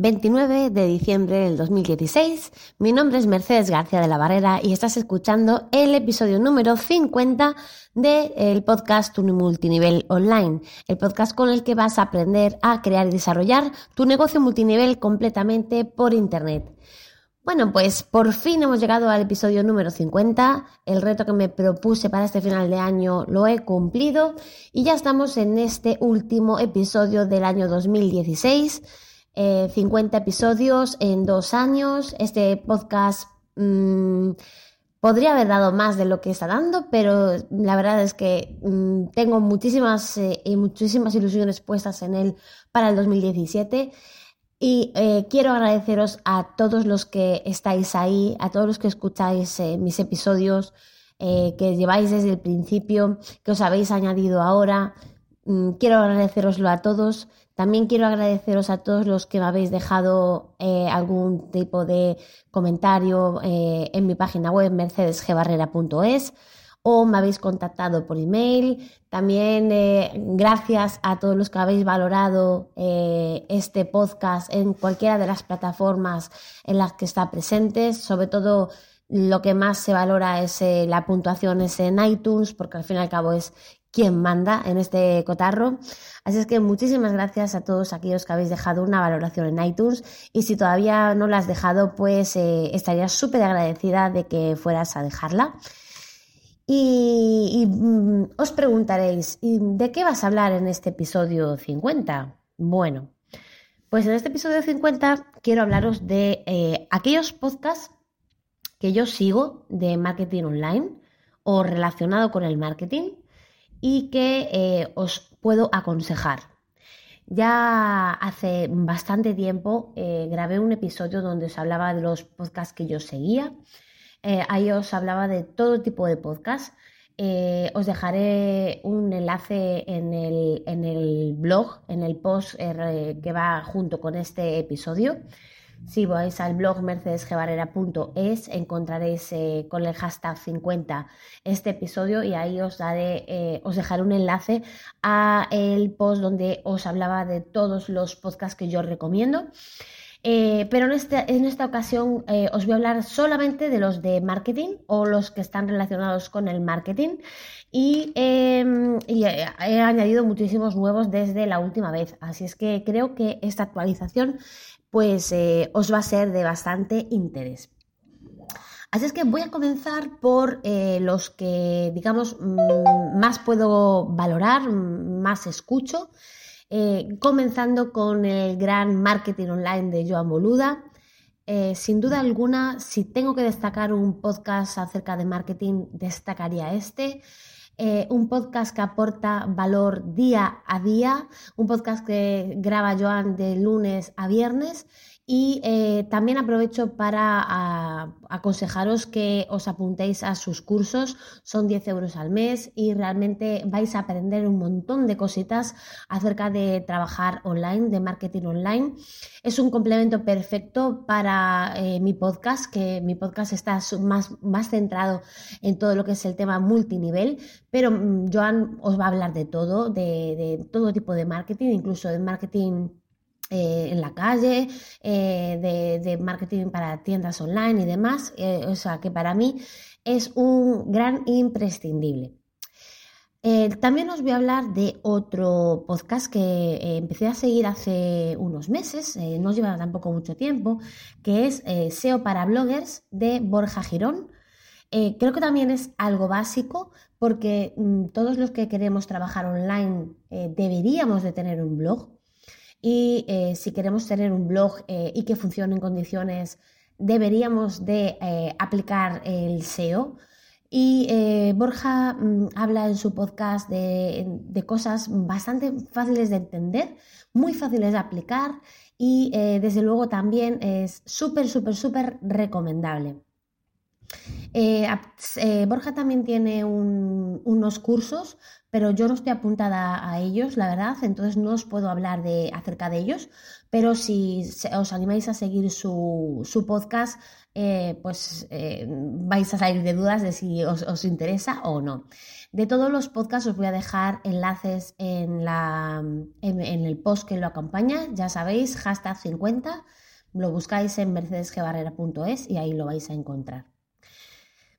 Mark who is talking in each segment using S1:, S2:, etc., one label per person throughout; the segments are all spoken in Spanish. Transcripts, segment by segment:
S1: 29 de diciembre del 2016. Mi nombre es Mercedes García de la Barrera y estás escuchando el episodio número 50 del podcast Tu Multinivel Online, el podcast con el que vas a aprender a crear y desarrollar tu negocio multinivel completamente por Internet. Bueno, pues por fin hemos llegado al episodio número 50. El reto que me propuse para este final de año lo he cumplido y ya estamos en este último episodio del año 2016. 50 eh, episodios en dos años. Este podcast mm, podría haber dado más de lo que está dando, pero la verdad es que mm, tengo muchísimas eh, y muchísimas ilusiones puestas en él para el 2017. Y eh, quiero agradeceros a todos los que estáis ahí, a todos los que escucháis mis episodios, que lleváis desde el principio, que os habéis añadido ahora. Mm, quiero agradeceroslo a todos. También quiero agradeceros a todos los que me habéis dejado eh, algún tipo de comentario eh, en mi página web mercedesgebarrera.es o me habéis contactado por email. También eh, gracias a todos los que habéis valorado este podcast en cualquiera de las plataformas en las que está presente. Sobre todo lo que más se valora es la puntuación en iTunes, porque al fin y al cabo es quien manda en este cotarro. Así es que muchísimas gracias a todos aquellos que habéis dejado una valoración en iTunes y si todavía no la has dejado, pues eh, estaría súper agradecida de que fueras a dejarla. Y, mm, os preguntaréis, ¿de qué vas a hablar en este episodio 50? Bueno, pues en este episodio 50 quiero hablaros de eh, aquellos podcasts que yo sigo de marketing online o relacionado con el marketing y que eh, os puedo aconsejar. Ya hace bastante tiempo eh, grabé un episodio donde os hablaba de los podcasts que yo seguía. Eh, ahí os hablaba de todo tipo de podcasts. os dejaré un enlace en el, en el blog, en el post que va junto con este episodio. Si vais al blog mercedesgebarrera.es encontraréis eh, con el hashtag 50 este episodio y ahí os daré, eh, os dejaré un enlace a el post donde os hablaba de todos los podcasts que yo recomiendo. Eh, pero en, este, en, esta ocasión os voy a hablar solamente de los de marketing o los que están relacionados con el marketing y, em, he añadido muchísimos nuevos desde la última vez. Así es que creo que esta actualización pues eh, os va a ser de bastante interés. Así es que voy a comenzar por eh, los que, digamos, mm, más puedo valorar, más escucho, eh, comenzando con el gran marketing online de Joan Boluda. sin duda alguna, si tengo que destacar un podcast acerca de marketing, destacaría este. Eh, un podcast que aporta valor día a día, un podcast que graba Joan de lunes a viernes y eh, también aprovecho para aconsejaros que os apuntéis a sus cursos, son 10 euros al mes y realmente vais a aprender un montón de cositas acerca de trabajar online, de marketing online. Es un complemento perfecto para eh, mi podcast, que mi podcast está más, más centrado en todo lo que es el tema multinivel, pero mm, Joan os va a hablar de todo, de, de todo tipo de marketing, incluso de marketing eh, en la calle, eh, de, marketing para tiendas online y demás. Eh, o sea que para mí es un gran imprescindible. también os voy a hablar de otro podcast que empecé a seguir hace unos meses, no lleva tampoco mucho tiempo, que es SEO para bloggers de Borja Girón. creo que también es algo básico porque mm, todos los que queremos trabajar online deberíamos de tener un blog y eh, si queremos tener un blog eh, y que funcione en condiciones, deberíamos de eh, aplicar el SEO. Y Borja mm, habla en su podcast de, de, cosas bastante fáciles de entender, muy fáciles de aplicar y desde luego también es súper, súper, súper recomendable. Eh, eh, Borja también tiene unos cursos, pero yo no estoy apuntada a ellos, la verdad, entonces no os puedo hablar de, acerca de ellos, pero si os animáis a seguir su, podcast, eh, pues vais a salir de dudas de si os, interesa o no. De todos los podcasts os voy a dejar enlaces en, en el post que lo acompaña, ya sabéis, hashtag 50 lo buscáis en mercedesgebarrera.es y ahí lo vais a encontrar.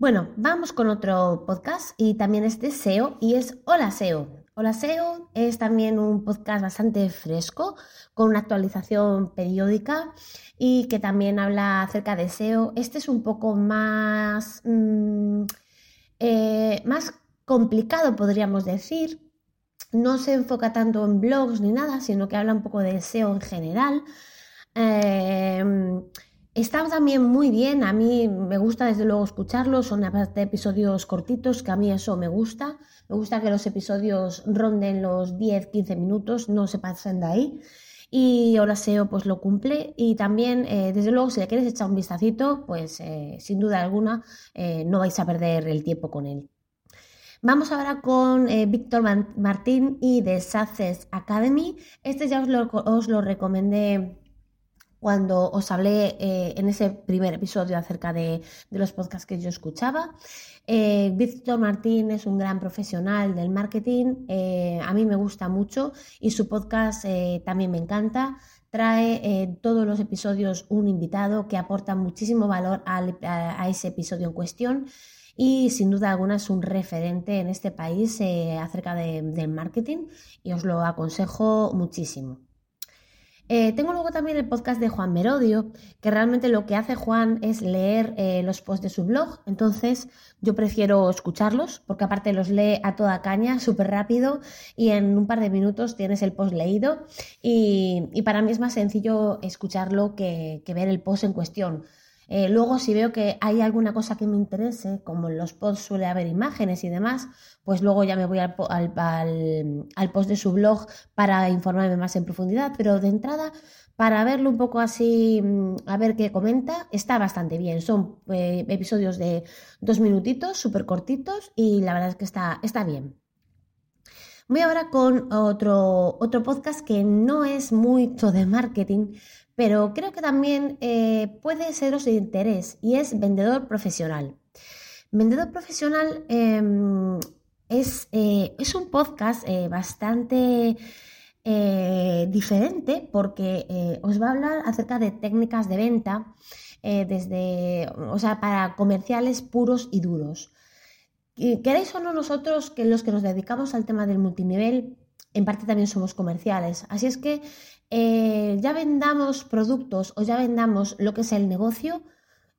S1: Bueno, vamos con otro podcast y también es de SEO y es Hola SEO. Hola SEO es también un podcast bastante fresco con una actualización periódica y que también habla acerca de SEO. Este es un poco más, mm, eh, más complicado, podríamos decir. No se enfoca tanto en blogs ni nada, sino que habla un poco de SEO en general. Eh, está también muy bien, a mí me gusta desde luego escucharlos, son aparte episodios cortitos, que a mí eso me gusta. Me gusta que los episodios ronden los 10-15 minutos, no se pasen de ahí. Y ahora SEO pues lo cumple y también, eh, desde luego, si le quieres echar un vistacito, pues eh, sin duda alguna no vais a perder el tiempo con él. Vamos ahora con Víctor Martín y de Success Academy. Este ya os lo, os lo recomendé cuando os hablé eh, en ese primer episodio acerca de, los podcasts que yo escuchaba. Eh, Víctor Martín es un gran profesional del marketing, eh, a mí me gusta mucho y su podcast también me encanta. Trae todos los episodios un invitado que aporta muchísimo valor a, ese episodio en cuestión y sin duda alguna es un referente en este país acerca del marketing y os lo aconsejo muchísimo. Eh, tengo luego también el podcast de Juan Merodio, que realmente lo que hace Juan es leer eh, los posts de su blog, entonces yo prefiero escucharlos, porque aparte los lee a toda caña, súper rápido, y en un par de minutos tienes el post leído, y, para mí es más sencillo escucharlo que ver el post en cuestión. Eh, luego, si veo que hay alguna cosa que me interese, como en los posts suele haber imágenes y demás, pues luego ya me voy al, post de su blog para informarme más en profundidad. Pero de entrada, para verlo un poco así, mm, a ver qué comenta, está bastante bien. Son eh, episodios de dos minutitos, súper cortitos, y la verdad es que está, está bien. Voy ahora con otro, otro podcast que no es mucho de marketing, pero creo que también eh, puede seros de interés y es vendedor profesional. Vendedor profesional em, es, eh, es, un podcast eh, bastante diferente porque os va a hablar acerca de técnicas de venta desde, o sea, para comerciales puros y duros. Queréis o no nosotros, que los que nos dedicamos al tema del multinivel, en parte también somos comerciales. Así es que eh, ya vendamos productos o ya vendamos lo que es el negocio,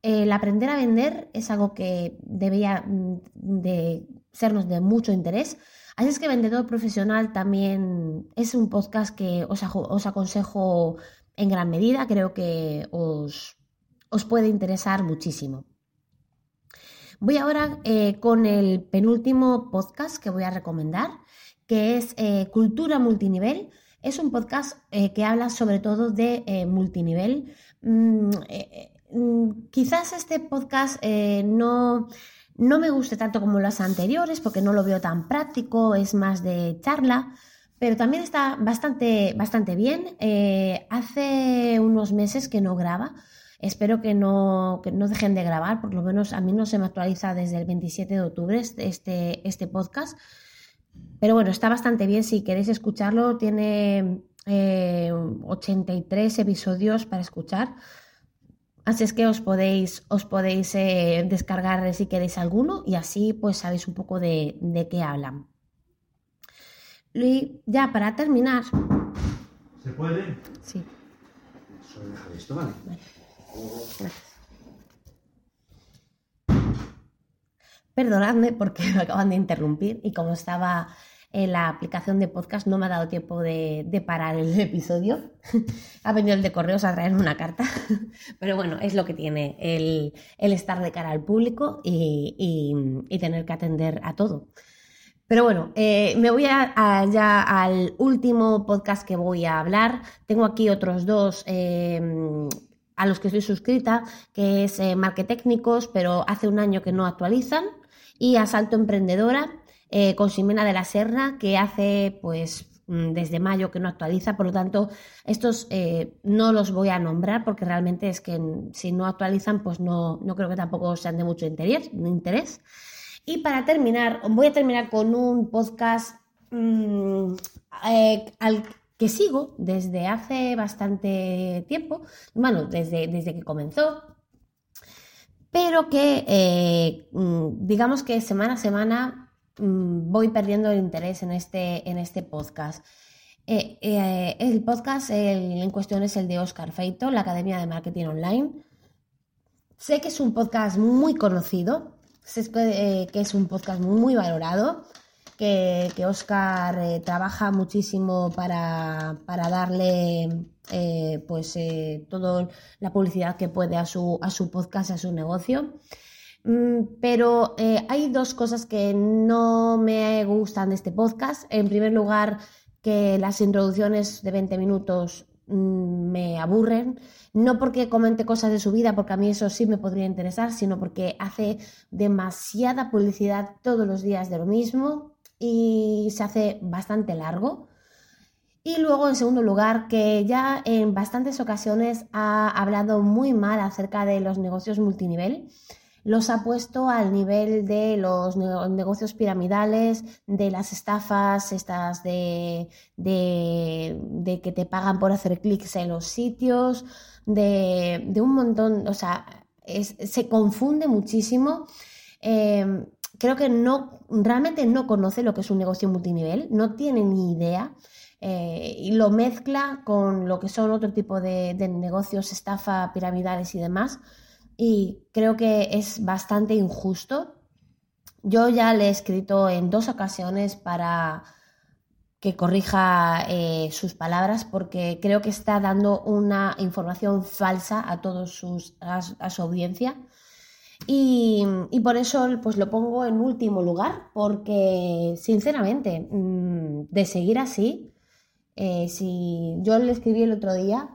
S1: el aprender a vender es algo que debería mm, de sernos de mucho interés. Así es que Vendedor Profesional también es un podcast que os, aconsejo en gran medida, creo que os, puede interesar muchísimo. Voy ahora eh, con el penúltimo podcast que voy a recomendar, que es eh, Cultura Multinivel. Es un podcast eh, que habla sobre todo de eh, multinivel. Mm, mm, quizás este podcast no, no me guste tanto como los anteriores porque no lo veo tan práctico, es más de charla, pero también está bastante, bastante bien. hace unos meses que no graba. Espero que no, que no, dejen de grabar, por lo menos a mí no se me actualiza desde el 27 de octubre este, este podcast. Pero bueno, está bastante bien. Si queréis escucharlo, tiene 83 eh, episodios para escuchar. Así es que os podéis, os podéis eh, descargar si queréis alguno y así pues sabéis un poco de, qué hablan. Y ya para terminar.
S2: ¿Se puede?
S1: Sí.
S2: esto, ¿vale?
S1: Perdonadme porque me acaban de interrumpir y como estaba en la aplicación de podcast no me ha dado tiempo de, parar el episodio. ha venido el de correos a traerme una carta. Pero bueno, es lo que tiene el, estar de cara al público y, tener que atender a todo. Pero bueno, eh, me voy a, ya al último podcast que voy a hablar. Tengo aquí otros dos. Eh, a los que estoy suscrita, que es eh, Marketécnicos, pero hace un año que no actualizan, y Asalto Emprendedora eh, con Ximena de la Serra, que hace pues mm, desde mayo que no actualiza, por lo tanto, estos eh, no los voy a nombrar porque realmente es que si no actualizan, pues no, no creo que tampoco sean de mucho interés. interés. Y para terminar, voy a terminar con un podcast mm, eh, al que sigo desde hace bastante tiempo, bueno, desde, desde que comenzó, pero que mm, digamos que semana a semana Mm, voy perdiendo el interés en este, en este podcast. Eh, eh, el podcast en cuestión es el de Oscar Feito, la Academia de Marketing Online. Sé que es un podcast muy conocido, sé que, eh, es un podcast muy valorado, que, Oscar trabaja muchísimo para, para darle pues toda la publicidad que puede a su, a su podcast, a su negocio. Mm, pero eh, hay dos cosas que no me gustan de este podcast. En primer lugar, que las introducciones de 20 minutos mm, me aburren, no porque comente cosas de su vida, porque a mí eso sí me podría interesar, sino porque hace demasiada publicidad todos los días de lo mismo y se hace bastante largo. Y luego, en segundo lugar, que ya en bastantes ocasiones ha hablado muy mal acerca de los negocios multinivel los ha puesto al nivel de los negocios piramidales, de las estafas, estas de, de, que te pagan por hacer clics en los sitios, de, un montón, o sea, se confunde muchísimo. Em, creo que no, realmente no conoce lo que es un negocio multinivel, no tiene ni idea. Eh, y lo mezcla con lo que son otro tipo de, negocios, estafa, piramidales y demás y creo que es bastante injusto. Yo ya le he escrito en dos ocasiones para que corrija eh, sus palabras porque creo que está dando una información falsa a todos sus a, su audiencia y, por eso pues lo pongo en último lugar porque sinceramente mm, de seguir así eh, si yo le escribí el otro día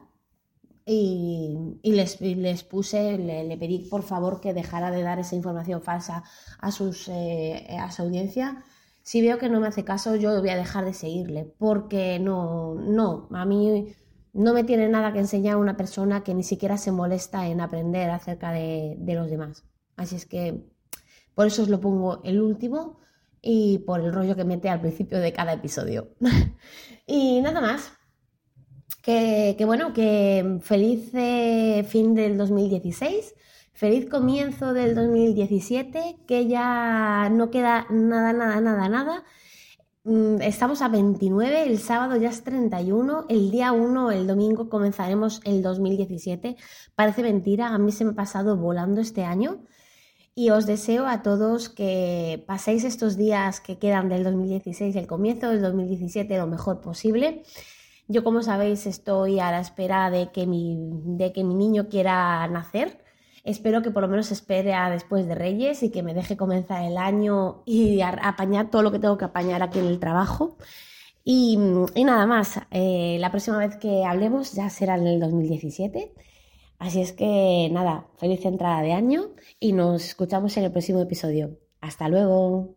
S1: y, les, puse, le, pedí por favor que dejara de dar esa información falsa a, sus, eh, a su audiencia. Si veo que no me hace caso, yo voy a dejar de seguirle, porque no, no, a mí no me tiene nada que enseñar una persona que ni siquiera se molesta en aprender acerca de los demás. Así es que por eso os lo pongo el último y por el rollo que mete al principio de cada episodio. y nada más. Que, bueno, que feliz eh, fin del 2016, feliz comienzo del 2017, que ya no queda nada, nada, nada, nada. Mm, estamos a 29, el sábado ya es 31, el día 1, el domingo comenzaremos el 2017. Parece mentira, a mí se me ha pasado volando este año y os deseo a todos que paséis estos días que quedan del 2016, el comienzo del 2017 lo mejor posible yo, como sabéis, estoy a la espera de que mi, de que mi niño quiera nacer. Espero que por lo menos espere a después de Reyes y que me deje comenzar el año y apañar todo lo que tengo que apañar aquí en el trabajo. Y, nada más, eh, la próxima vez que hablemos ya será en el 2017. Así es que nada, feliz entrada de año y nos escuchamos en el próximo episodio. Hasta luego.